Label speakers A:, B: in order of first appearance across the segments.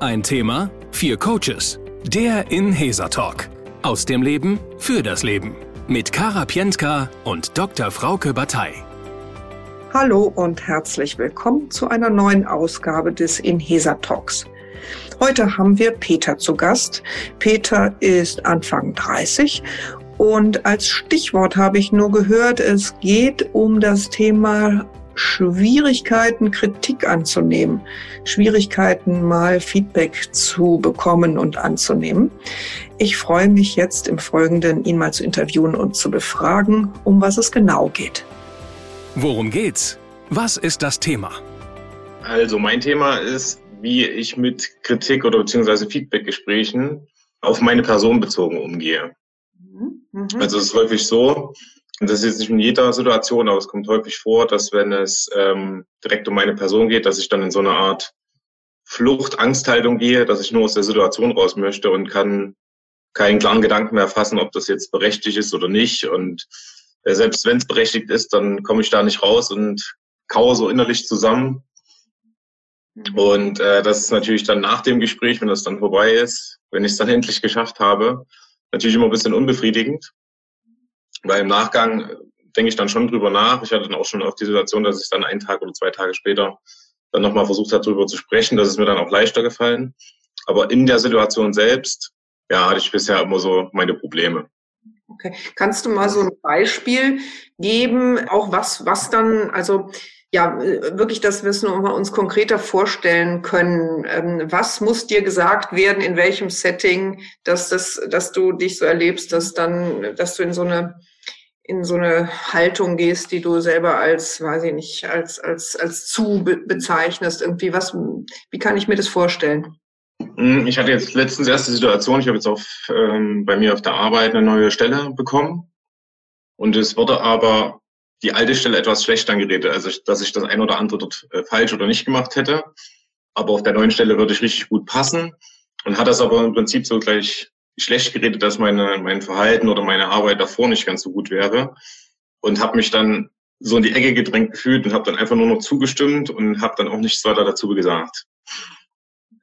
A: Ein Thema, vier Coaches. Der Inhesa Talk. Aus dem Leben für das Leben. Mit Kara Pientka und Dr. Frauke Batei.
B: Hallo und herzlich willkommen zu einer neuen Ausgabe des Inhesa Talks. Heute haben wir Peter zu Gast. Peter ist Anfang 30 und als Stichwort habe ich nur gehört, es geht um das Thema Schwierigkeiten, Kritik anzunehmen, Schwierigkeiten, mal Feedback zu bekommen und anzunehmen. Ich freue mich jetzt im Folgenden, ihn mal zu interviewen und zu befragen, um was es genau geht.
A: Worum geht's? Was ist das Thema?
C: Also mein Thema ist, wie ich mit Kritik oder beziehungsweise Feedbackgesprächen auf meine Person bezogen umgehe. Mhm. mhm. Also es ist häufig so, und das ist jetzt nicht in jeder Situation, aber es kommt häufig vor, dass wenn es ähm, direkt um meine Person geht, dass ich dann in so eine Art Flucht, Angsthaltung gehe, dass ich nur aus der Situation raus möchte und kann keinen klaren Gedanken mehr fassen, ob das jetzt berechtigt ist oder nicht. Und äh, selbst wenn es berechtigt ist, dann komme ich da nicht raus und kaue so innerlich zusammen. Mhm. Und äh, das ist natürlich dann nach dem Gespräch, wenn das dann vorbei ist, wenn ich es dann endlich geschafft habe, natürlich immer ein bisschen unbefriedigend. Weil im Nachgang äh, denke ich dann schon drüber nach. Ich hatte dann auch schon auf die Situation, dass ich dann einen Tag oder zwei Tage später dann nochmal versucht habe, darüber zu sprechen. Das ist mir dann auch leichter gefallen. Aber in der Situation selbst, ja, hatte ich bisher immer so meine Probleme.
B: Okay. Kannst du mal so ein Beispiel geben, auch was, was dann, also ja, wirklich, dass wir es nur mal uns konkreter vorstellen können. Ähm, was muss dir gesagt werden, in welchem Setting, dass das, dass du dich so erlebst, dass dann, dass du in so eine in so eine Haltung gehst, die du selber als, weiß ich nicht, als, als, als zu bezeichnest. Irgendwie, was, wie kann ich mir das vorstellen?
C: Hm, ich hatte jetzt letztens erste Situation, ich habe jetzt auf, ähm, bei mir auf der Arbeit eine neue Stelle bekommen. Und es wurde aber die alte Stelle etwas schlecht angeredet, also dass ich das ein oder andere dort äh, falsch oder nicht gemacht hätte. Aber auf der neuen Stelle würde ich richtig gut passen und hat das aber im Prinzip so gleich schlecht geredet, dass meine, mein Verhalten oder meine Arbeit davor nicht ganz so gut wäre und habe mich dann so in die Ecke gedrängt gefühlt und habe dann einfach nur noch zugestimmt und habe dann auch nichts weiter dazu gesagt.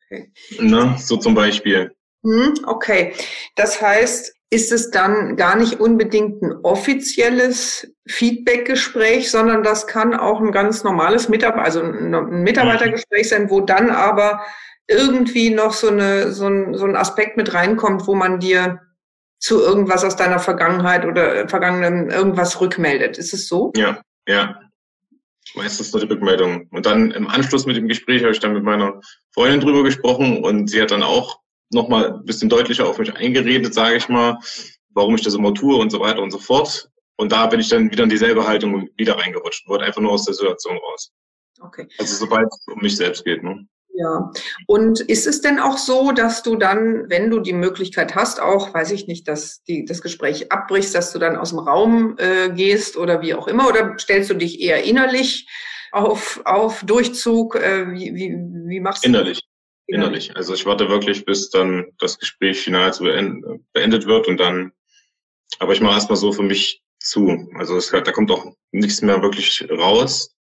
C: Okay. Ne? So zum Beispiel.
B: Hm, okay, das heißt, ist es dann gar nicht unbedingt ein offizielles Feedbackgespräch, sondern das kann auch ein ganz normales Mitarbeiter, also ein Mitarbeitergespräch sein, wo dann aber irgendwie noch so, eine, so, ein, so ein Aspekt mit reinkommt, wo man dir zu irgendwas aus deiner Vergangenheit oder vergangenen irgendwas rückmeldet. Ist es so?
C: Ja, ja. Meistens nur die Rückmeldung. Und dann im Anschluss mit dem Gespräch habe ich dann mit meiner Freundin drüber gesprochen und sie hat dann auch nochmal ein bisschen deutlicher auf mich eingeredet, sage ich mal, warum ich das immer tue und so weiter und so fort. Und da bin ich dann wieder in dieselbe Haltung wieder reingerutscht, wollte einfach nur aus der Situation raus. Okay. Also sobald es um mich selbst geht. Ne?
B: Ja, und ist es denn auch so, dass du dann, wenn du die Möglichkeit hast, auch, weiß ich nicht, dass die, das Gespräch abbrichst, dass du dann aus dem Raum äh, gehst oder wie auch immer, oder stellst du dich eher innerlich auf, auf Durchzug? Äh, wie, wie, wie machst
C: du Innerlich. Das? Innerlich. Also ich warte wirklich, bis dann das Gespräch final zu beend, beendet wird und dann, aber ich mache erstmal so für mich zu. Also es, da kommt auch nichts mehr wirklich raus.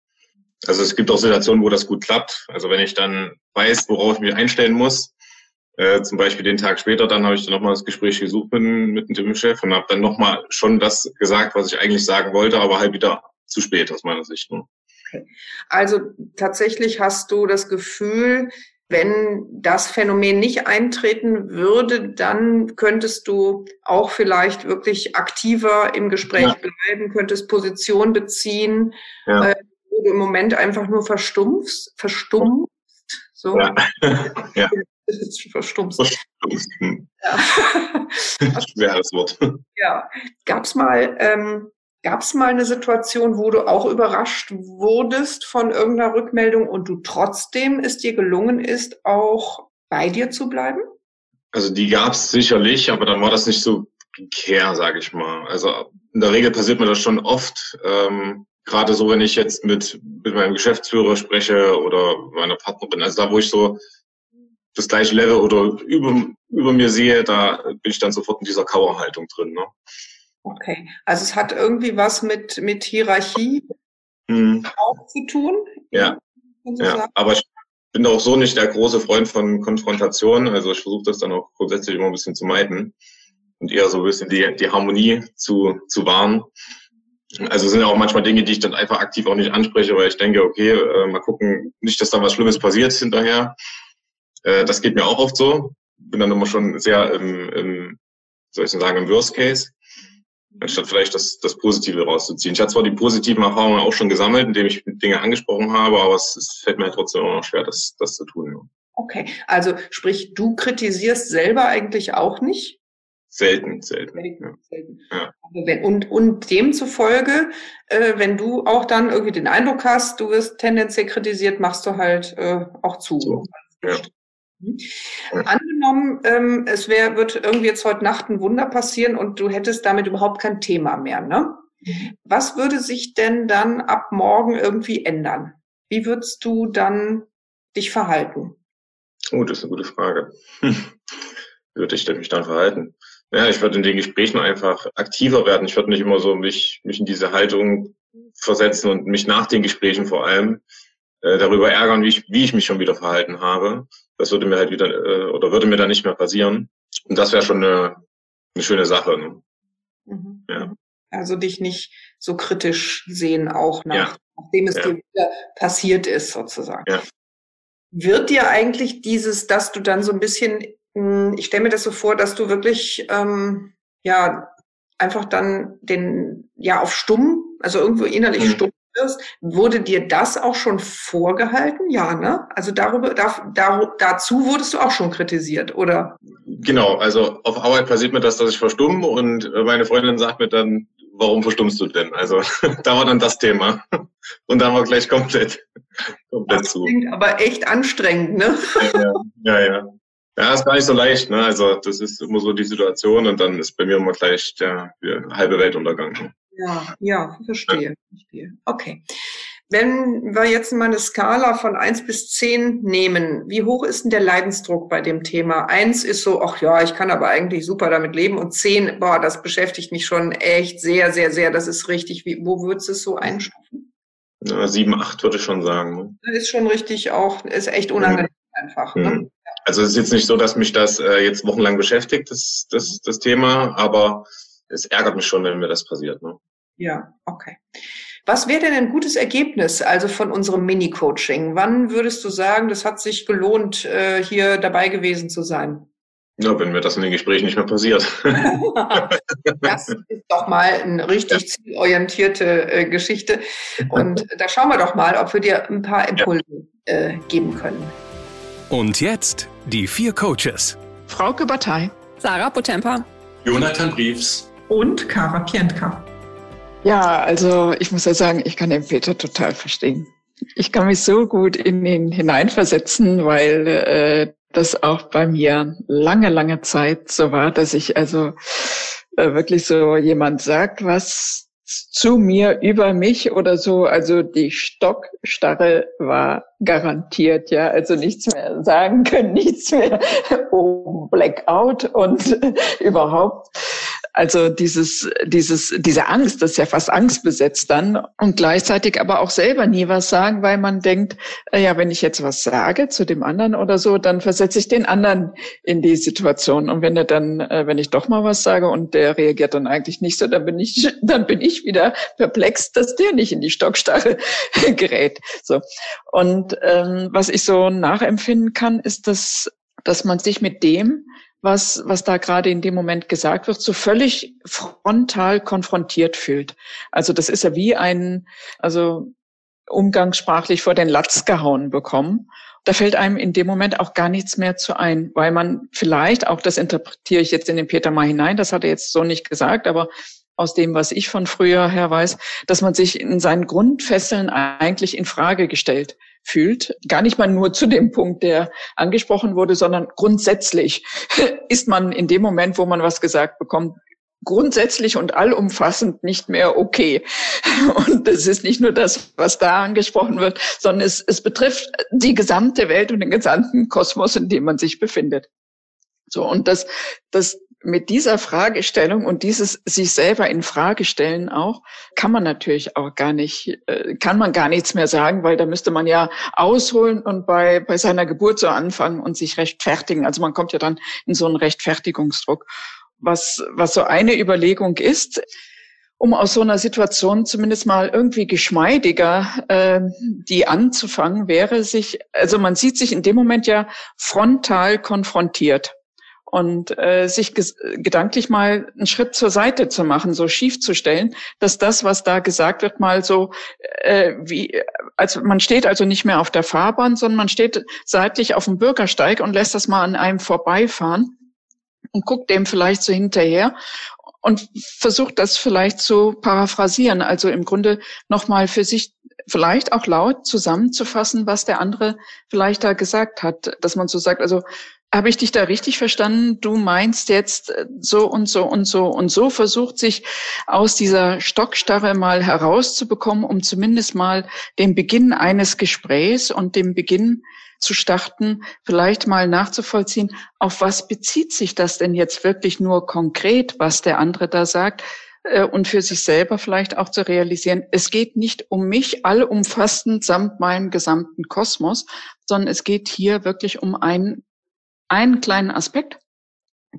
C: Also es gibt auch Situationen, wo das gut klappt. Also wenn ich dann weiß, worauf ich mich einstellen muss, äh, zum Beispiel den Tag später, dann habe ich dann nochmal das Gespräch gesucht mit, mit dem Chef und habe dann nochmal schon das gesagt, was ich eigentlich sagen wollte, aber halt wieder zu spät aus meiner Sicht. Ne?
B: Okay. Also tatsächlich hast du das Gefühl, wenn das Phänomen nicht eintreten würde, dann könntest du auch vielleicht wirklich aktiver im Gespräch ja. bleiben, könntest Position beziehen. Ja. Äh, wo du im Moment einfach nur verstumpfst, verstummst, so. Ja. ja. Verstumpfst. Verstumpfst. Ja. Schweres Wort. Ja. Gab's mal, ähm, gab's mal eine Situation, wo du auch überrascht wurdest von irgendeiner Rückmeldung und du trotzdem es dir gelungen ist, auch bei dir zu bleiben?
C: Also die gab's sicherlich, aber dann war das nicht so care, sage ich mal. Also in der Regel passiert mir das schon oft. Ähm, gerade so, wenn ich jetzt mit, mit meinem Geschäftsführer spreche oder meiner Partnerin, also da, wo ich so das gleiche Level oder über, über mir sehe, da bin ich dann sofort in dieser Kauerhaltung drin. Ne?
B: Okay, also es hat irgendwie was mit, mit Hierarchie hm. auch zu tun?
C: Ja, ja. aber ich, bin auch so nicht der große Freund von Konfrontation. Also ich versuche das dann auch grundsätzlich immer ein bisschen zu meiden und eher so ein bisschen die, die Harmonie zu, zu wahren. Also sind ja auch manchmal Dinge, die ich dann einfach aktiv auch nicht anspreche, weil ich denke, okay, äh, mal gucken, nicht, dass da was Schlimmes passiert hinterher. Äh, das geht mir auch oft so. Bin dann immer schon sehr im, im soll ich sagen, im Worst Case anstatt vielleicht das, das Positive rauszuziehen. Ich hatte zwar die positiven Erfahrungen auch schon gesammelt, indem ich Dinge angesprochen habe, aber es, es fällt mir trotzdem immer noch schwer, das, das zu tun.
B: Okay, also sprich, du kritisierst selber eigentlich auch nicht?
C: Selten, selten. selten, selten.
B: Ja. Wenn, und, und demzufolge, äh, wenn du auch dann irgendwie den Eindruck hast, du wirst tendenziell kritisiert, machst du halt äh, auch zu. So. Ja. Mhm. Angenommen, ähm, es wär, wird irgendwie jetzt heute Nacht ein Wunder passieren und du hättest damit überhaupt kein Thema mehr, ne? Mhm. Was würde sich denn dann ab morgen irgendwie ändern? Wie würdest du dann dich verhalten?
C: Oh, das ist eine gute Frage. Wie würde ich mich dann verhalten? Ja, ich würde in den Gesprächen einfach aktiver werden. Ich würde nicht immer so mich, mich in diese Haltung versetzen und mich nach den Gesprächen vor allem äh, darüber ärgern, wie ich, wie ich mich schon wieder verhalten habe. Das würde mir halt wieder äh, oder würde mir dann nicht mehr passieren. Und das wäre schon eine, eine schöne Sache. Ne?
B: Mhm. Ja. Also dich nicht so kritisch sehen, auch nach, ja. nachdem es ja. dir wieder passiert ist, sozusagen. Ja. Wird dir eigentlich dieses, dass du dann so ein bisschen, hm, ich stelle mir das so vor, dass du wirklich ähm, ja einfach dann den ja auf stumm, also irgendwo innerlich mhm. stumm wirst. Wurde dir das auch schon vorgehalten? Ja, ne? Also darüber, da, da, dazu wurdest du auch schon kritisiert, oder?
C: Genau, also auf Arbeit passiert mir das, dass ich verstumme und meine Freundin sagt mir dann, warum verstummst du denn? Also da war dann das Thema. Und dann war gleich komplett,
B: komplett das zu. Klingt aber echt anstrengend, ne?
C: Ja, ja, ja. Ja, ist gar nicht so leicht, ne? Also das ist immer so die Situation und dann ist bei mir immer gleich der halbe Weltuntergang.
B: Ja, ja, verstehe, verstehe. Okay. Wenn wir jetzt mal eine Skala von eins bis zehn nehmen, wie hoch ist denn der Leidensdruck bei dem Thema? Eins ist so, ach ja, ich kann aber eigentlich super damit leben. Und zehn, boah, das beschäftigt mich schon echt sehr, sehr, sehr. Das ist richtig. Wie, wo würdest du es so einstufen?
C: Ja, sieben, acht würde ich schon sagen. Ne?
B: Das ist schon richtig auch, ist echt unangenehm mhm. einfach. Ne?
C: Mhm. Also es ist jetzt nicht so, dass mich das äh, jetzt wochenlang beschäftigt, das, das, das Thema, aber es ärgert mich schon, wenn mir das passiert. Ne?
B: Ja, okay. Was wäre denn ein gutes Ergebnis also von unserem Mini-Coaching? Wann würdest du sagen, das hat sich gelohnt, äh, hier dabei gewesen zu sein?
C: Ja, wenn mir das in den Gesprächen nicht mehr passiert.
B: das ist doch mal eine richtig ja. zielorientierte äh, Geschichte. Und da schauen wir doch mal, ob wir dir ein paar Impulse äh, geben können.
A: Und jetzt die vier Coaches.
B: Frauke Batei.
D: Sarah Potempa.
C: Jonathan Briefs.
B: Und Kara Pientka.
E: Ja, also ich muss ja sagen, ich kann den Peter total verstehen. Ich kann mich so gut in ihn hineinversetzen, weil äh, das auch bei mir lange, lange Zeit so war, dass ich also äh, wirklich so jemand sagt, was zu mir, über mich oder so. Also die Stockstarre war garantiert, ja. Also nichts mehr sagen können, nichts mehr. Oh, Blackout und überhaupt. Also dieses, dieses, diese Angst, das ist ja fast angstbesetzt dann und gleichzeitig aber auch selber nie was sagen, weil man denkt, äh, ja, wenn ich jetzt was sage zu dem anderen oder so, dann versetze ich den anderen in die Situation. Und wenn er dann, äh, wenn ich doch mal was sage und der reagiert dann eigentlich nicht so, dann bin ich, dann bin ich wieder perplex, dass der nicht in die Stockstarre gerät. So. Und ähm, was ich so nachempfinden kann, ist, dass, dass man sich mit dem, was, was da gerade in dem Moment gesagt wird, so völlig frontal konfrontiert fühlt. Also das ist ja wie ein, also umgangssprachlich vor den Latz gehauen bekommen. Da fällt einem in dem Moment auch gar nichts mehr zu ein, weil man vielleicht, auch das interpretiere ich jetzt in den Peter mal hinein, das hat er jetzt so nicht gesagt, aber aus dem, was ich von früher her weiß, dass man sich in seinen Grundfesseln eigentlich in Frage gestellt fühlt. Gar nicht mal nur zu dem Punkt, der angesprochen wurde, sondern grundsätzlich ist man in dem Moment, wo man was gesagt bekommt, grundsätzlich und allumfassend nicht mehr okay. Und es ist nicht nur das, was da angesprochen wird, sondern es, es betrifft die gesamte Welt und den gesamten Kosmos, in dem man sich befindet. So, und das, das mit dieser Fragestellung und dieses sich selber in Frage stellen auch, kann man natürlich auch gar nicht, äh, kann man gar nichts mehr sagen, weil da müsste man ja ausholen und bei, bei seiner Geburt so anfangen und sich rechtfertigen. Also man kommt ja dann in so einen Rechtfertigungsdruck. Was, was so eine Überlegung ist, um aus so einer Situation zumindest mal irgendwie geschmeidiger äh, die anzufangen, wäre sich, also man sieht sich in dem Moment ja frontal konfrontiert und äh, sich gedanklich mal einen Schritt zur Seite zu machen, so schief zu stellen, dass das, was da gesagt wird, mal so äh, wie, also man steht also nicht mehr auf der Fahrbahn, sondern man steht seitlich auf dem Bürgersteig und lässt das mal an einem vorbeifahren und guckt dem vielleicht so hinterher und versucht das vielleicht zu paraphrasieren, also im Grunde nochmal für sich vielleicht auch laut zusammenzufassen, was der andere vielleicht da gesagt hat, dass man so sagt, also habe ich dich da richtig verstanden? Du meinst jetzt äh, so und so und so und so versucht sich aus dieser Stockstarre mal herauszubekommen, um zumindest mal den Beginn eines Gesprächs und den Beginn zu starten, vielleicht mal nachzuvollziehen, auf was bezieht sich das denn jetzt wirklich nur konkret, was der andere da sagt? Äh, und für sich selber vielleicht auch zu realisieren, es geht nicht um mich allumfassend samt meinem gesamten Kosmos, sondern es geht hier wirklich um einen einen kleinen Aspekt,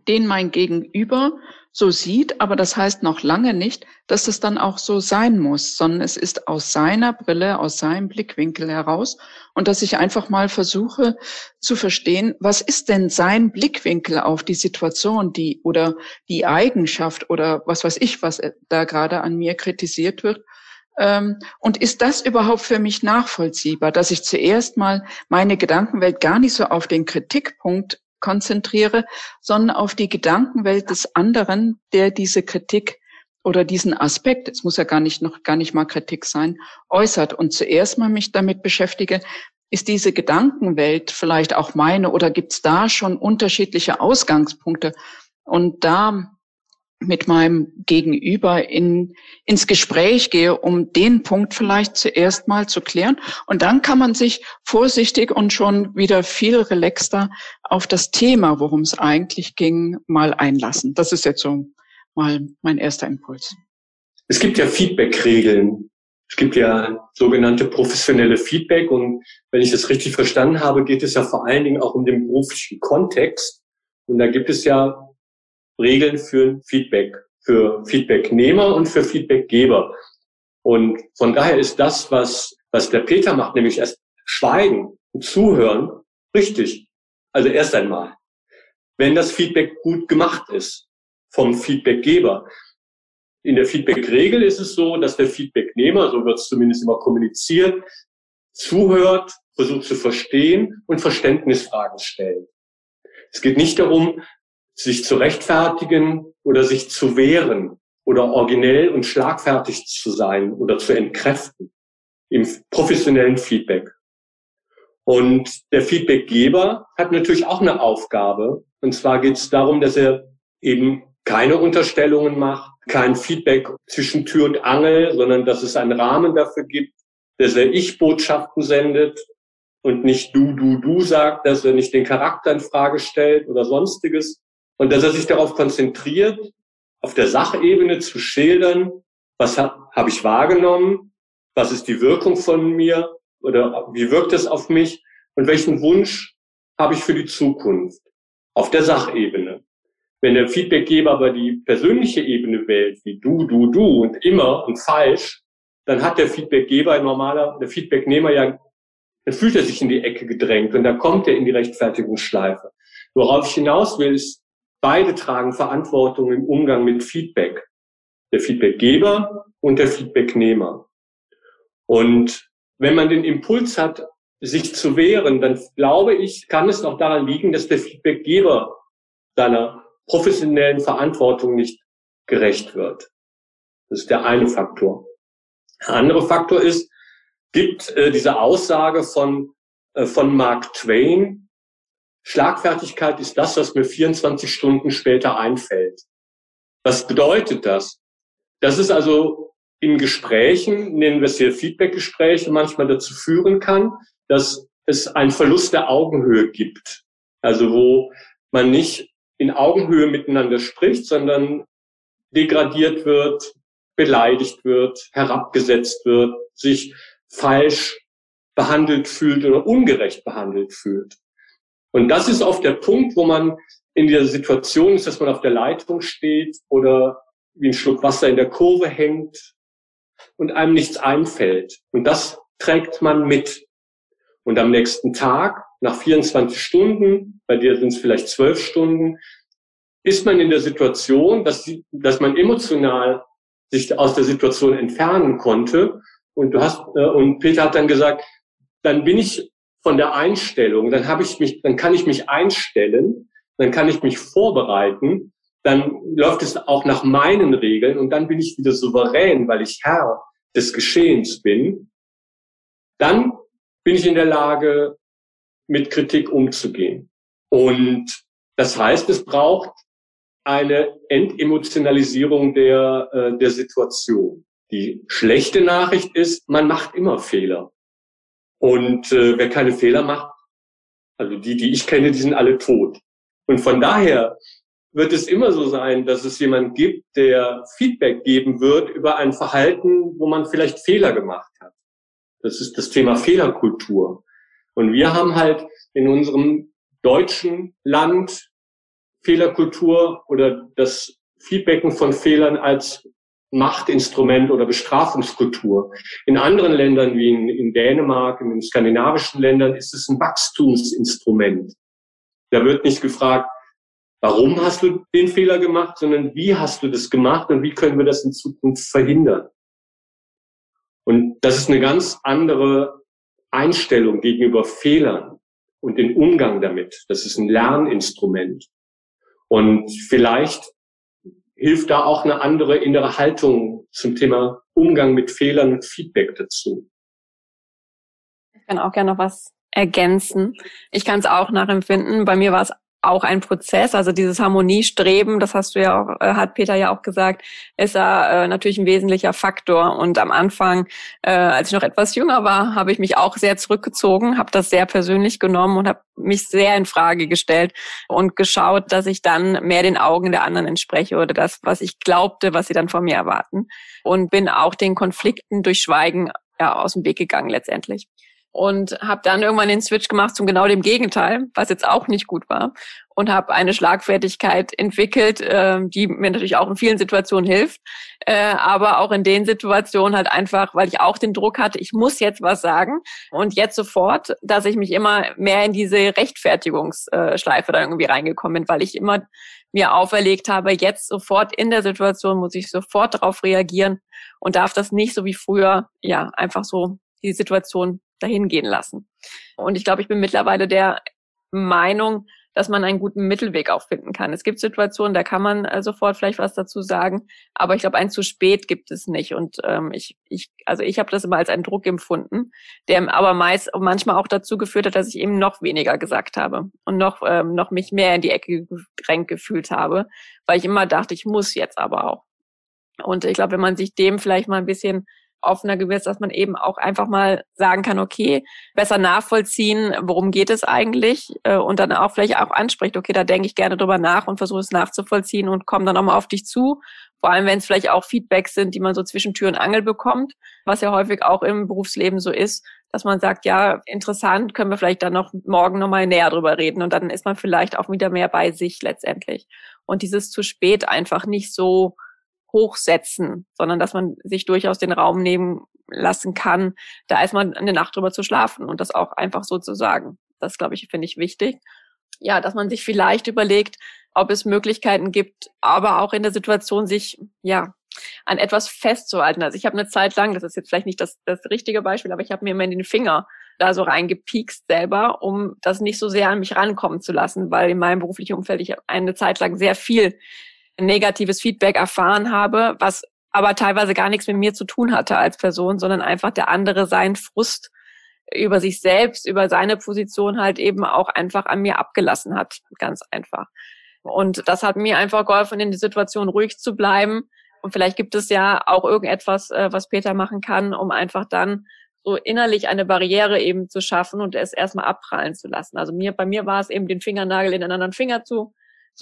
E: den mein Gegenüber so sieht, aber das heißt noch lange nicht, dass es dann auch so sein muss, sondern es ist aus seiner Brille, aus seinem Blickwinkel heraus und dass ich einfach mal versuche zu verstehen, was ist denn sein Blickwinkel auf die Situation, die oder die Eigenschaft oder was weiß ich, was da gerade an mir kritisiert wird. Ähm, und ist das überhaupt für mich nachvollziehbar, dass ich zuerst mal meine Gedankenwelt gar nicht so auf den Kritikpunkt konzentriere, sondern auf die Gedankenwelt des anderen, der diese Kritik oder diesen Aspekt, es muss ja gar nicht noch gar nicht mal Kritik sein, äußert und zuerst mal mich damit beschäftige, ist diese Gedankenwelt vielleicht auch meine oder gibt es da schon unterschiedliche Ausgangspunkte? Und da mit meinem Gegenüber in, ins Gespräch gehe, um den Punkt vielleicht zuerst mal zu klären. Und dann kann man sich vorsichtig und schon wieder viel relaxter auf das Thema, worum es eigentlich ging, mal einlassen. Das ist jetzt so mal mein erster Impuls.
D: Es gibt ja Feedback-Regeln. Es gibt ja sogenannte professionelle Feedback. Und wenn ich das richtig verstanden habe, geht es ja vor allen Dingen auch um den beruflichen Kontext. Und da gibt es ja Regeln für Feedback, für Feedbacknehmer und für Feedbackgeber. Und von daher ist das, was, was der Peter macht, nämlich erst schweigen und zuhören, richtig. Also erst einmal, wenn das Feedback gut gemacht ist vom Feedbackgeber. In der Feedback-Regel ist es so, dass der Feedbacknehmer, so wird es zumindest immer kommuniziert, zuhört, versucht zu verstehen und Verständnisfragen stellt. Es geht nicht darum, sich zu rechtfertigen oder sich zu wehren oder originell und schlagfertig zu sein oder zu entkräften im professionellen Feedback. Und der Feedbackgeber hat natürlich auch eine Aufgabe. Und zwar geht es darum, dass er eben keine Unterstellungen macht, kein Feedback zwischen Tür und Angel, sondern dass es einen Rahmen dafür gibt, dass er Ich-Botschaften sendet und nicht du, du, du sagt, dass er nicht den Charakter in Frage stellt oder sonstiges, und dass er sich darauf konzentriert, auf der Sachebene zu schildern, was habe hab ich wahrgenommen, was ist die Wirkung von mir oder wie wirkt es auf mich und welchen Wunsch habe ich für die Zukunft auf der Sachebene. Wenn der Feedbackgeber aber die persönliche Ebene wählt, wie du, du, du und immer und falsch, dann hat der Feedbackgeber normaler, der Feedbacknehmer ja, dann fühlt er sich in die Ecke gedrängt und da kommt er in die Rechtfertigungsschleife. Worauf ich hinaus will, ist, Beide tragen Verantwortung im Umgang mit Feedback. Der Feedbackgeber und der Feedbacknehmer. Und wenn man den Impuls hat, sich zu wehren, dann glaube ich, kann es noch daran liegen, dass der Feedbackgeber seiner professionellen Verantwortung nicht gerecht wird. Das ist der eine Faktor. Der andere Faktor ist, gibt äh, diese Aussage von, äh, von Mark Twain, Schlagfertigkeit ist das, was mir 24 Stunden später einfällt. Was bedeutet das? Das ist also in Gesprächen, nennen wir es hier Feedbackgespräche, manchmal dazu führen kann, dass es einen Verlust der Augenhöhe gibt. Also wo man nicht in Augenhöhe miteinander spricht, sondern degradiert wird, beleidigt wird, herabgesetzt wird, sich falsch behandelt fühlt oder ungerecht behandelt fühlt. Und das ist oft der Punkt, wo man in der Situation ist, dass man auf der Leitung steht oder wie ein Schluck Wasser in der Kurve hängt und einem nichts einfällt. Und das trägt man mit. Und am nächsten Tag, nach 24 Stunden, bei dir sind es vielleicht zwölf Stunden, ist man in der Situation, dass, dass man emotional sich aus der Situation entfernen konnte. Und du hast, äh, und Peter hat dann gesagt, dann bin ich von der Einstellung, dann habe ich mich, dann kann ich mich einstellen, dann kann ich mich vorbereiten, dann läuft es auch nach meinen Regeln und dann bin ich wieder souverän, weil ich Herr des Geschehens bin. Dann bin ich in der Lage, mit Kritik umzugehen. Und das heißt, es braucht eine Entemotionalisierung der, äh, der Situation. Die schlechte Nachricht ist, man macht immer Fehler. Und äh, wer keine Fehler macht, also die, die ich kenne, die sind alle tot. Und von daher wird es immer so sein, dass es jemand gibt, der Feedback geben wird über ein Verhalten, wo man vielleicht Fehler gemacht hat. Das ist das Thema Fehlerkultur. Und wir haben halt in unserem deutschen Land Fehlerkultur oder das Feedbacken von Fehlern als Machtinstrument oder Bestrafungskultur. In anderen Ländern wie in, in Dänemark, in den skandinavischen Ländern ist es ein Wachstumsinstrument. Da wird nicht gefragt, warum hast du den Fehler gemacht, sondern wie hast du das gemacht und wie können wir das in Zukunft verhindern. Und das ist eine ganz andere Einstellung gegenüber Fehlern und den Umgang damit. Das ist ein Lerninstrument. Und vielleicht hilft da auch eine andere innere Haltung zum Thema Umgang mit Fehlern und Feedback dazu.
F: Ich kann auch gerne noch was ergänzen. Ich kann es auch nachempfinden. Bei mir war es auch ein Prozess. Also dieses Harmoniestreben, das hast du ja auch, äh, hat Peter ja auch gesagt, ist da äh, natürlich ein wesentlicher Faktor. Und am Anfang, äh, als ich noch etwas jünger war, habe ich mich auch sehr zurückgezogen, habe das sehr persönlich genommen und habe mich sehr in Frage gestellt und geschaut, dass ich dann mehr den Augen der anderen entspreche oder das, was ich glaubte, was sie dann von mir erwarten. Und bin auch den Konflikten durch Schweigen ja, aus dem Weg gegangen letztendlich und habe dann irgendwann den Switch gemacht zum genau dem Gegenteil, was jetzt auch nicht gut war und habe eine Schlagfertigkeit entwickelt, äh, die mir natürlich auch in vielen Situationen hilft, äh, aber auch in den Situationen halt einfach, weil ich auch den Druck hatte, ich muss jetzt was sagen und jetzt sofort, dass ich mich immer mehr in diese Rechtfertigungsschleife da irgendwie reingekommen bin, weil ich immer mir auferlegt habe, jetzt sofort in der Situation muss ich sofort darauf reagieren und darf das nicht so wie früher, ja, einfach so die Situation dahin gehen lassen. Und ich glaube, ich bin mittlerweile der Meinung, dass man einen guten Mittelweg auch finden kann. Es gibt Situationen, da kann man äh, sofort vielleicht was dazu sagen, aber ich glaube, ein zu spät gibt es nicht. Und ähm, ich, ich, also ich habe das immer als einen Druck empfunden, der aber meist manchmal auch dazu geführt hat, dass ich eben noch weniger gesagt habe und noch ähm, noch mich mehr in die Ecke gedrängt gefühlt habe, weil ich immer dachte, ich muss jetzt aber auch. Und ich glaube, wenn man sich dem vielleicht mal ein bisschen offener gewiss, dass man eben auch einfach mal sagen kann, okay, besser nachvollziehen, worum geht es eigentlich äh, und dann auch vielleicht auch anspricht, okay, da denke ich gerne drüber nach und versuche es nachzuvollziehen und komme dann nochmal auf dich zu. Vor allem, wenn es vielleicht auch Feedbacks sind, die man so zwischen Tür und Angel bekommt, was ja häufig auch im Berufsleben so ist, dass man sagt, ja, interessant, können wir vielleicht dann noch morgen nochmal näher drüber reden und dann ist man vielleicht auch wieder mehr bei sich letztendlich. Und dieses zu spät einfach nicht so hochsetzen, sondern dass man sich durchaus den Raum nehmen lassen kann, da erstmal eine Nacht drüber zu schlafen und das auch einfach so zu sagen. Das, glaube ich, finde ich wichtig. Ja, dass man sich vielleicht überlegt, ob es Möglichkeiten gibt, aber auch in der Situation sich, ja, an etwas festzuhalten. Also ich habe eine Zeit lang, das ist jetzt vielleicht nicht das, das richtige Beispiel, aber ich habe mir immer in den Finger da so reingepiekst selber, um das nicht so sehr an mich rankommen zu lassen, weil in meinem beruflichen Umfeld ich eine Zeit lang sehr viel negatives Feedback erfahren habe, was aber teilweise gar nichts mit mir zu tun hatte als Person, sondern einfach der andere seinen Frust über sich selbst, über seine Position halt eben auch einfach an mir abgelassen hat. Ganz einfach. Und das hat mir einfach geholfen, in der Situation ruhig zu bleiben. Und vielleicht gibt es ja auch irgendetwas, äh, was Peter machen kann, um einfach dann so innerlich eine Barriere eben zu schaffen und es erstmal abprallen zu lassen. Also mir, bei mir war es eben den Fingernagel in einen anderen Finger zu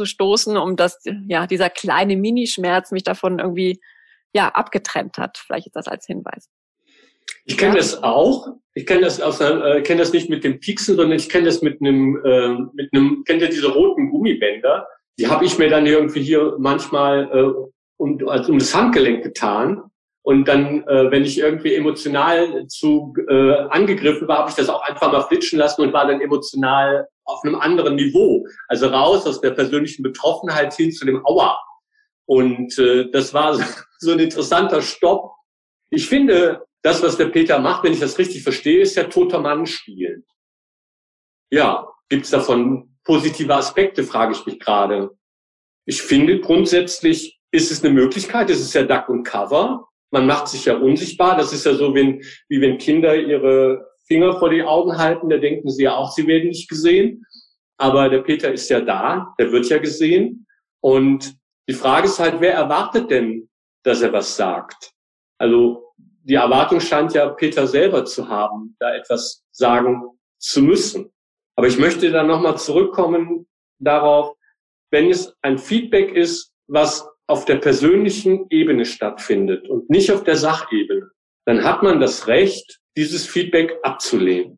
F: stoßen, um dass ja dieser kleine Minischmerz mich davon irgendwie ja abgetrennt hat. Vielleicht ist das als Hinweis.
D: Ich kenne ja. das auch. Ich kenne das aus äh, kenne das nicht mit dem Pixel, sondern ich kenne das mit einem äh, mit einem kennt ihr diese roten Gummibänder? Die habe ich mir dann irgendwie hier manchmal äh, um, also um das Handgelenk getan. Und dann, äh, wenn ich irgendwie emotional zu äh, angegriffen war, habe ich das auch einfach mal flitschen lassen und war dann emotional auf einem anderen Niveau. Also raus aus der persönlichen Betroffenheit hin zu dem Aua. Und äh, das war so, ein interessanter Stopp. Ich finde, das, was der Peter macht, wenn ich das richtig verstehe, ist ja toter Mann spielen. Ja, gibt's davon positive Aspekte, frage ich mich gerade. Ich finde grundsätzlich ist es eine Möglichkeit, es ist ja Duck und Cover. Man macht sich ja unsichtbar. Das ist ja so, wenn, wie wenn Kinder ihre Finger vor die Augen halten, da denken sie ja auch, sie werden nicht gesehen. Aber der Peter ist ja da, der wird ja gesehen. Und die Frage ist halt, wer erwartet denn, dass er was sagt? Also die Erwartung scheint ja Peter selber zu haben, da etwas sagen zu müssen. Aber ich möchte dann nochmal zurückkommen darauf, wenn es ein Feedback ist, was auf der persönlichen Ebene stattfindet und nicht auf der Sachebene, dann hat man das Recht, dieses Feedback abzulehnen,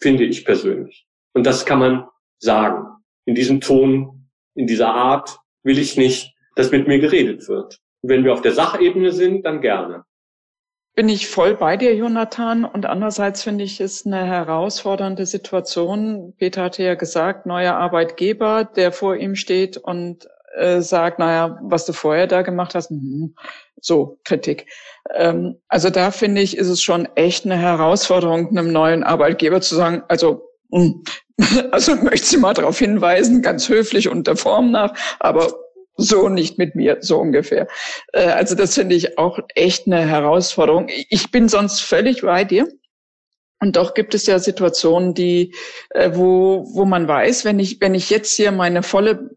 D: finde ich persönlich. Und das kann man sagen. In diesem Ton, in dieser Art will ich nicht, dass mit mir geredet wird. Und wenn wir auf der Sachebene sind, dann gerne.
E: Bin ich voll bei dir, Jonathan. Und andererseits finde ich es eine herausfordernde Situation. Peter hatte ja gesagt, neuer Arbeitgeber, der vor ihm steht und äh, sagt, naja, was du vorher da gemacht hast, mh, so Kritik. Ähm, also da finde ich, ist es schon echt eine Herausforderung, einem neuen Arbeitgeber zu sagen, also mh, also möchte Sie mal darauf hinweisen, ganz höflich und der Form nach, aber so nicht mit mir, so ungefähr. Äh, also das finde ich auch echt eine Herausforderung. Ich bin sonst völlig bei dir. Und doch gibt es ja Situationen, die, äh, wo, wo man weiß, wenn ich, wenn ich jetzt hier meine volle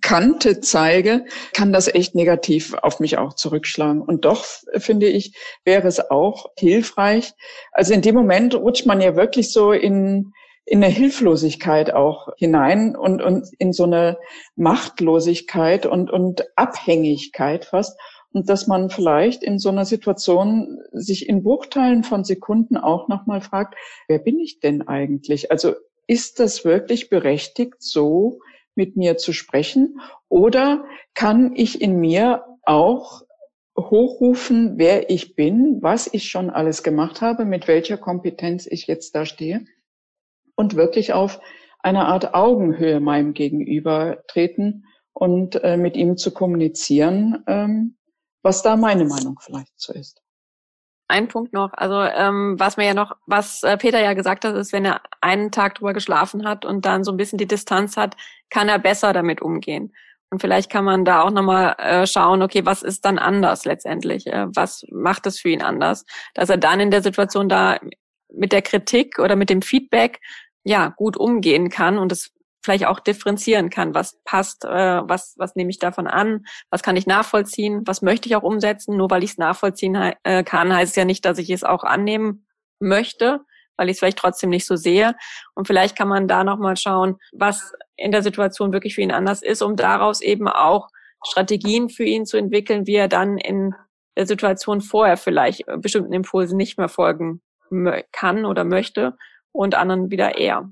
E: Kante zeige, kann das echt negativ auf mich auch zurückschlagen. Und doch finde ich, wäre es auch hilfreich. Also in dem Moment rutscht man ja wirklich so in, in eine Hilflosigkeit auch hinein und, und in so eine Machtlosigkeit und, und Abhängigkeit fast. Und dass man vielleicht in so einer Situation sich in Bruchteilen von Sekunden auch nochmal fragt, wer bin ich denn eigentlich? Also ist das wirklich berechtigt, so mit mir zu sprechen? Oder kann ich in mir auch hochrufen, wer ich bin, was ich schon alles gemacht habe, mit welcher Kompetenz ich jetzt da stehe? und wirklich auf eine Art Augenhöhe meinem Gegenüber treten und äh, mit ihm zu kommunizieren, ähm, was da meine Meinung vielleicht so ist.
F: Ein Punkt noch, also ähm, was mir ja noch, was äh, Peter ja gesagt hat, ist, wenn er einen Tag drüber geschlafen hat und dann so ein bisschen die Distanz hat, kann er besser damit umgehen. Und vielleicht kann man da auch nochmal äh, schauen, okay, was ist dann anders letztendlich? Äh, was macht es für ihn anders? Dass er dann in der Situation da mit der Kritik oder mit dem Feedback ja gut umgehen kann und es vielleicht auch differenzieren kann, was passt, äh, was was nehme ich davon an, was kann ich nachvollziehen, was möchte ich auch umsetzen. Nur weil ich es nachvollziehen äh, kann, heißt es ja nicht, dass ich es auch annehmen möchte, weil ich es vielleicht trotzdem nicht so sehe. Und vielleicht kann man da noch mal schauen, was in der Situation wirklich für ihn anders ist, um daraus eben auch Strategien für ihn zu entwickeln, wie er dann in der Situation vorher vielleicht bestimmten Impulsen nicht mehr folgen kann oder möchte und anderen wieder eher.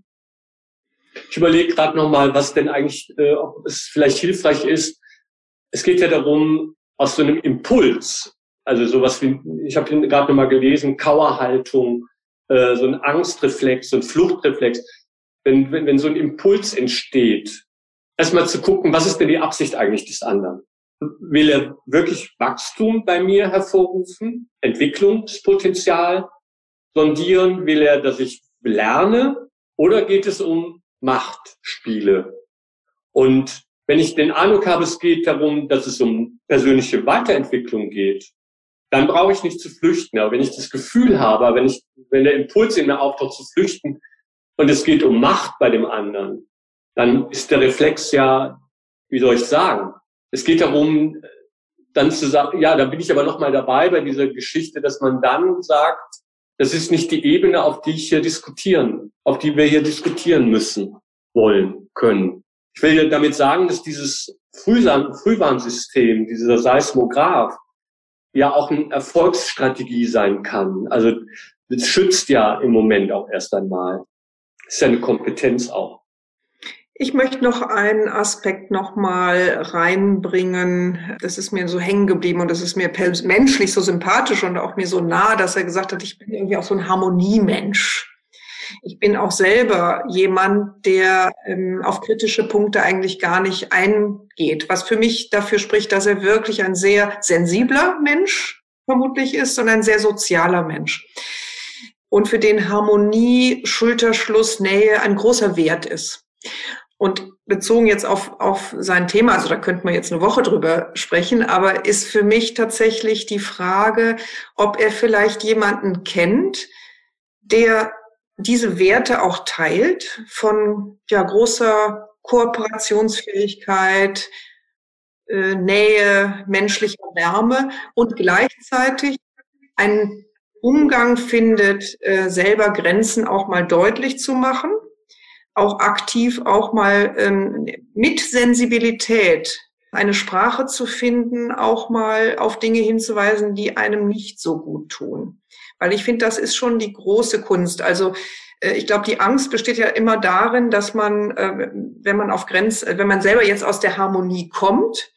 D: Ich überlege gerade nochmal, was denn eigentlich, äh, ob es vielleicht hilfreich ist. Es geht ja darum, aus so einem Impuls, also sowas wie, ich habe gerade nochmal gelesen, Kauerhaltung, äh, so ein Angstreflex, so ein Fluchtreflex, wenn, wenn, wenn so ein Impuls entsteht, erstmal zu gucken, was ist denn die Absicht eigentlich des anderen? Will er wirklich Wachstum bei mir hervorrufen, Entwicklungspotenzial sondieren? Will er, dass ich lerne oder geht es um Machtspiele? Und wenn ich den Eindruck habe, es geht darum, dass es um persönliche Weiterentwicklung geht, dann brauche ich nicht zu flüchten. Aber wenn ich das Gefühl habe, wenn ich, wenn der Impuls in mir auftaucht zu flüchten und es geht um Macht bei dem anderen, dann ist der Reflex ja, wie soll ich sagen? Es geht darum, dann zu sagen, ja, da bin ich aber noch mal dabei bei dieser Geschichte, dass man dann sagt, das ist nicht die Ebene, auf die ich hier diskutieren, auf die wir hier diskutieren müssen, wollen, können. Ich will damit sagen, dass dieses Frühwarnsystem, dieser Seismograph, ja auch eine Erfolgsstrategie sein kann. Also es schützt ja im Moment auch erst einmal. Das ist ja eine Kompetenz auch.
B: Ich möchte noch einen Aspekt nochmal reinbringen. Das ist mir so hängen geblieben und das ist mir menschlich so sympathisch und auch mir so nah, dass er gesagt hat, ich bin irgendwie auch so ein Harmoniemensch. Ich bin auch selber jemand, der ähm, auf kritische Punkte eigentlich gar nicht eingeht, was für mich dafür spricht, dass er wirklich ein sehr sensibler Mensch vermutlich ist und ein sehr sozialer Mensch. Und für den Harmonie, Schulterschluss, Nähe ein großer Wert ist. Und bezogen jetzt auf, auf sein Thema, also da könnte man jetzt eine Woche drüber sprechen, aber ist für mich tatsächlich die Frage, ob er vielleicht jemanden kennt, der diese Werte auch teilt von ja, großer Kooperationsfähigkeit, äh, Nähe, menschlicher Wärme und gleichzeitig einen Umgang findet, äh, selber Grenzen auch mal deutlich zu machen auch aktiv auch mal ähm, mit Sensibilität eine Sprache zu finden, auch mal auf Dinge hinzuweisen, die einem nicht so gut tun. Weil ich finde, das ist schon die große Kunst. Also äh, ich glaube, die Angst besteht ja immer darin, dass man, äh, wenn man auf Grenz, wenn man selber jetzt aus der Harmonie kommt,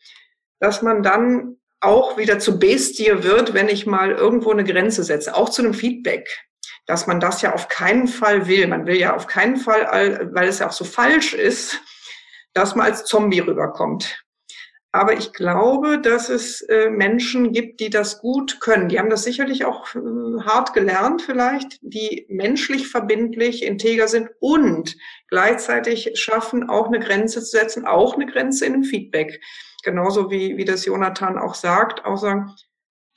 B: dass man dann auch wieder zu Bestie wird, wenn ich mal irgendwo eine Grenze setze, auch zu einem Feedback dass man das ja auf keinen Fall will. Man will ja auf keinen Fall, weil es ja auch so falsch ist, dass man als Zombie rüberkommt. Aber ich glaube, dass es äh, Menschen gibt, die das gut können. Die haben das sicherlich auch äh, hart gelernt vielleicht, die menschlich verbindlich, integer sind und gleichzeitig schaffen, auch eine Grenze zu setzen, auch eine Grenze in einem Feedback. Genauso wie, wie das Jonathan auch sagt, auch sagen,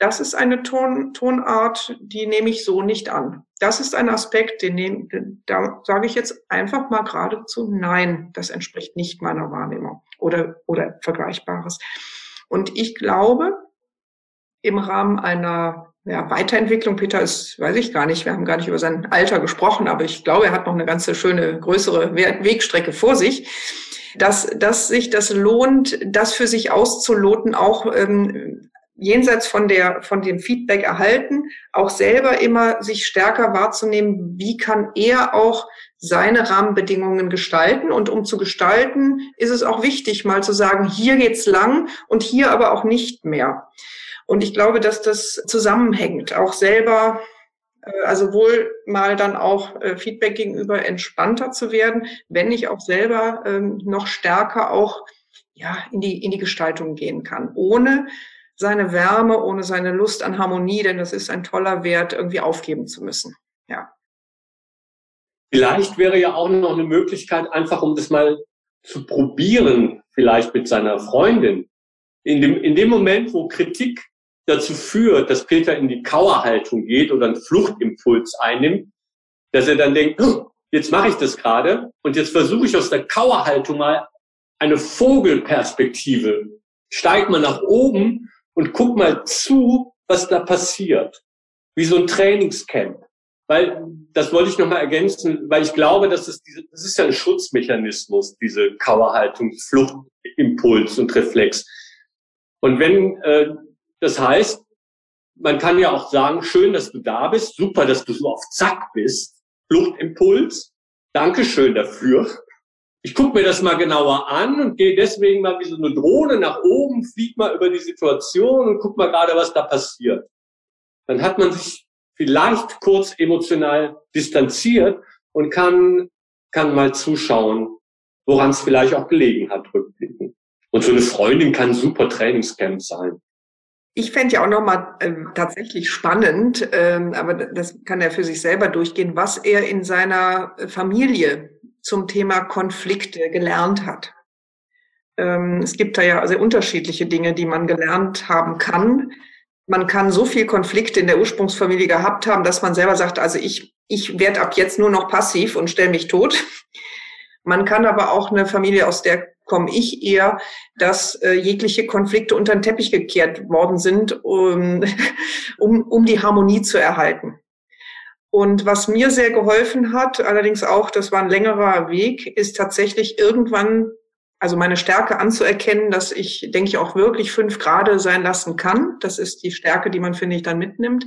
B: das ist eine Ton, Tonart, die nehme ich so nicht an. Das ist ein Aspekt, den nehm, da sage ich jetzt einfach mal geradezu nein, das entspricht nicht meiner Wahrnehmung oder, oder Vergleichbares. Und ich glaube, im Rahmen einer ja, Weiterentwicklung, Peter ist, weiß ich gar nicht, wir haben gar nicht über sein Alter gesprochen, aber ich glaube, er hat noch eine ganze schöne, größere Wegstrecke vor sich, dass, dass sich das lohnt, das für sich auszuloten, auch ähm, jenseits von der, von dem Feedback erhalten, auch selber immer sich stärker wahrzunehmen, wie kann er auch seine Rahmenbedingungen gestalten. Und um zu gestalten, ist es auch wichtig, mal zu sagen, hier geht's lang und hier aber auch nicht mehr. Und ich glaube, dass das zusammenhängt, auch selber, äh, also wohl mal dann auch äh, Feedback gegenüber entspannter zu werden, wenn ich auch selber ähm, noch stärker auch ja, in die, in die Gestaltung gehen kann, ohne seine Wärme, ohne seine Lust an Harmonie, denn das ist ein toller Wert, irgendwie aufgeben zu müssen. Ja.
D: Vielleicht wäre ja auch noch eine Möglichkeit, einfach um das mal zu probieren, vielleicht mit seiner Freundin. In dem, in dem Moment, wo Kritik dazu führt, dass Peter in die Kauerhaltung geht oder einen Fluchtimpuls einnimmt, dass er dann denkt, oh, jetzt mache ich das gerade und jetzt versuche ich aus der Kauerhaltung mal eine Vogelperspektive. Steigt man nach oben und guck mal zu, was da passiert. Wie so ein Trainingscamp. Weil, das wollte ich nochmal ergänzen, weil ich glaube, dass es diese, das ist ja ein Schutzmechanismus, diese Kauerhaltung, Fluchtimpuls und Reflex. Und wenn, äh, das heißt, man kann ja auch sagen, schön, dass du da bist, super, dass du so auf Zack bist, Fluchtimpuls, Dankeschön dafür ich gucke mir das mal genauer an und gehe deswegen mal wie so eine Drohne nach oben, fliege mal über die Situation und guck mal gerade, was da passiert. Dann hat man sich vielleicht kurz emotional distanziert und kann, kann mal zuschauen, woran es vielleicht auch gelegen hat, rückblicken. Und so eine Freundin kann ein super Trainingscamp sein.
B: Ich fände ja auch nochmal äh, tatsächlich spannend, ähm, aber das kann er für sich selber durchgehen, was er in seiner Familie zum Thema Konflikte gelernt hat. Ähm, es gibt da ja sehr unterschiedliche Dinge, die man gelernt haben kann. Man kann so viel Konflikte in der Ursprungsfamilie gehabt haben, dass man selber sagt, also ich, ich werde ab jetzt nur noch passiv und stelle mich tot. Man kann aber auch eine Familie, aus der komme ich eher, dass äh, jegliche Konflikte unter den Teppich gekehrt worden sind, um, um, um die Harmonie zu erhalten. Und was mir sehr geholfen hat, allerdings auch, das war ein längerer Weg, ist tatsächlich irgendwann also meine Stärke anzuerkennen, dass ich, denke ich, auch wirklich fünf Grade sein lassen kann. Das ist die Stärke, die man, finde ich, dann mitnimmt.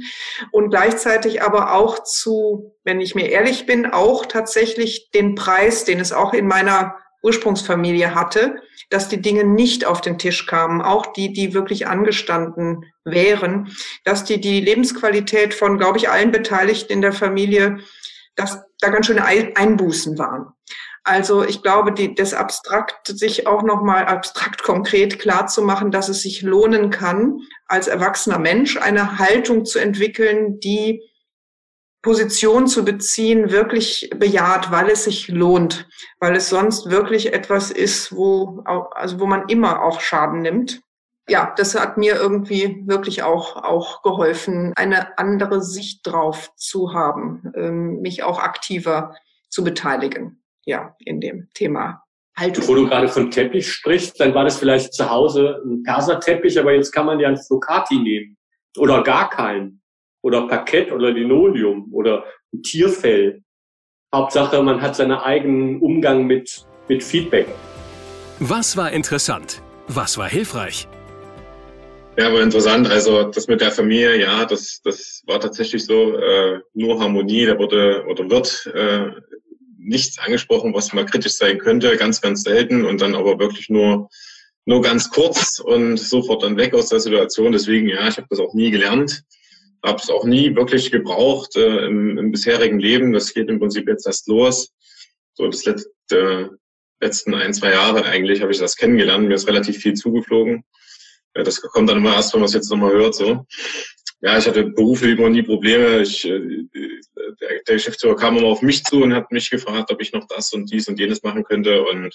B: Und gleichzeitig aber auch zu, wenn ich mir ehrlich bin, auch tatsächlich den Preis, den es auch in meiner Ursprungsfamilie hatte, dass die Dinge nicht auf den Tisch kamen, auch die, die wirklich angestanden wären, dass die die Lebensqualität von, glaube ich, allen Beteiligten in der Familie, dass da ganz schöne Einbußen waren. Also ich glaube, die, das abstrakt sich auch nochmal abstrakt konkret klar zu machen, dass es sich lohnen kann, als erwachsener Mensch eine Haltung zu entwickeln, die Position zu beziehen, wirklich bejaht, weil es sich lohnt, weil es sonst wirklich etwas ist, wo, also wo man immer auch Schaden nimmt. Ja, das hat mir irgendwie wirklich auch, auch geholfen, eine andere Sicht drauf zu haben, ähm, mich auch aktiver zu beteiligen ja, in dem Thema
D: Haltung. Bevor du gerade von Teppich sprichst, dann war das vielleicht zu Hause ein Perserteppich, aber jetzt kann man ja einen Flocati nehmen. Oder gar keinen. Oder Parkett oder Linoleum oder ein Tierfell. Hauptsache, man hat seinen eigenen Umgang mit, mit Feedback.
A: Was war interessant? Was war hilfreich?
C: Ja, aber interessant. Also das mit der Familie, ja, das, das war tatsächlich so. Äh, nur Harmonie, da wurde oder wird äh, nichts angesprochen, was mal kritisch sein könnte, ganz, ganz selten und dann aber wirklich nur, nur ganz kurz und sofort dann weg aus der Situation. Deswegen, ja, ich habe das auch nie gelernt, habe es auch nie wirklich gebraucht äh, im, im bisherigen Leben. Das geht im Prinzip jetzt erst los. So das letzte, letzten ein, zwei Jahre eigentlich habe ich das kennengelernt. Mir ist relativ viel zugeflogen. Ja, das kommt dann immer erst, wenn man es jetzt nochmal hört. So ja, ich hatte beruflich immer nie Probleme. Ich, äh, der, der Geschäftsführer kam immer auf mich zu und hat mich gefragt, ob ich noch das und dies und jenes machen könnte. Und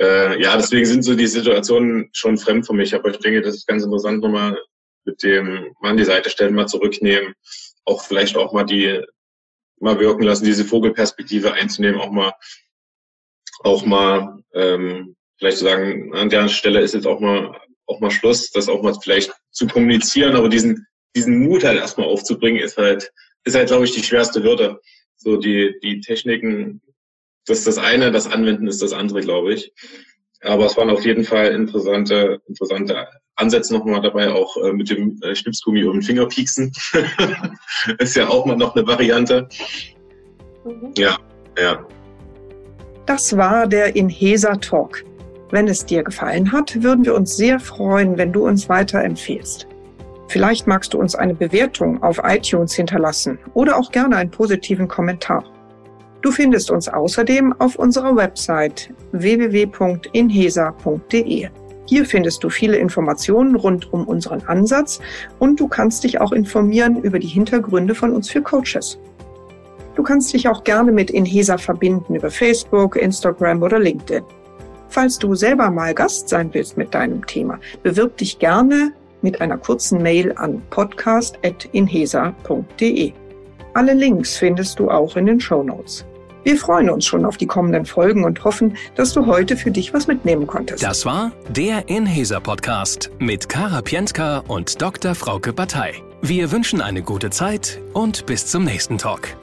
C: äh, ja, deswegen sind so die Situationen schon fremd für mich. Aber ich denke, das ist ganz interessant, nochmal mit dem Mann die Seite stellen, mal zurücknehmen, auch vielleicht auch mal die mal wirken lassen, diese Vogelperspektive einzunehmen, auch mal auch mal ähm, vielleicht zu sagen, an der Stelle ist jetzt auch mal auch mal Schluss, das auch mal vielleicht zu kommunizieren, aber diesen diesen Mut halt erstmal aufzubringen, ist halt, ist halt, glaube ich, die schwerste Hürde. So die, die Techniken, das ist das eine, das Anwenden ist das andere, glaube ich. Aber es waren auf jeden Fall interessante, interessante Ansätze nochmal dabei, auch äh, mit dem äh, Schnipsgummi um den Finger pieksen. ist ja auch mal noch eine Variante. Mhm. Ja, ja.
B: Das war der Inhesa Talk. Wenn es dir gefallen hat, würden wir uns sehr freuen, wenn du uns weiterempfehlst. Vielleicht magst du uns eine Bewertung auf iTunes hinterlassen oder auch gerne einen positiven Kommentar. Du findest uns außerdem auf unserer Website www.inhesa.de. Hier findest du viele Informationen rund um unseren Ansatz und du kannst dich auch informieren über die Hintergründe von uns für Coaches. Du kannst dich auch gerne mit Inhesa verbinden über Facebook, Instagram oder LinkedIn. Falls du selber mal Gast sein willst mit deinem Thema, bewirb dich gerne mit einer kurzen Mail an podcast.inhesa.de. Alle Links findest du auch in den Show Notes. Wir freuen uns schon auf die kommenden Folgen und hoffen, dass du heute für dich was mitnehmen konntest.
A: Das war der Inhesa Podcast mit Kara Pientka und Dr. Frauke Batei. Wir wünschen eine gute Zeit und bis zum nächsten Talk.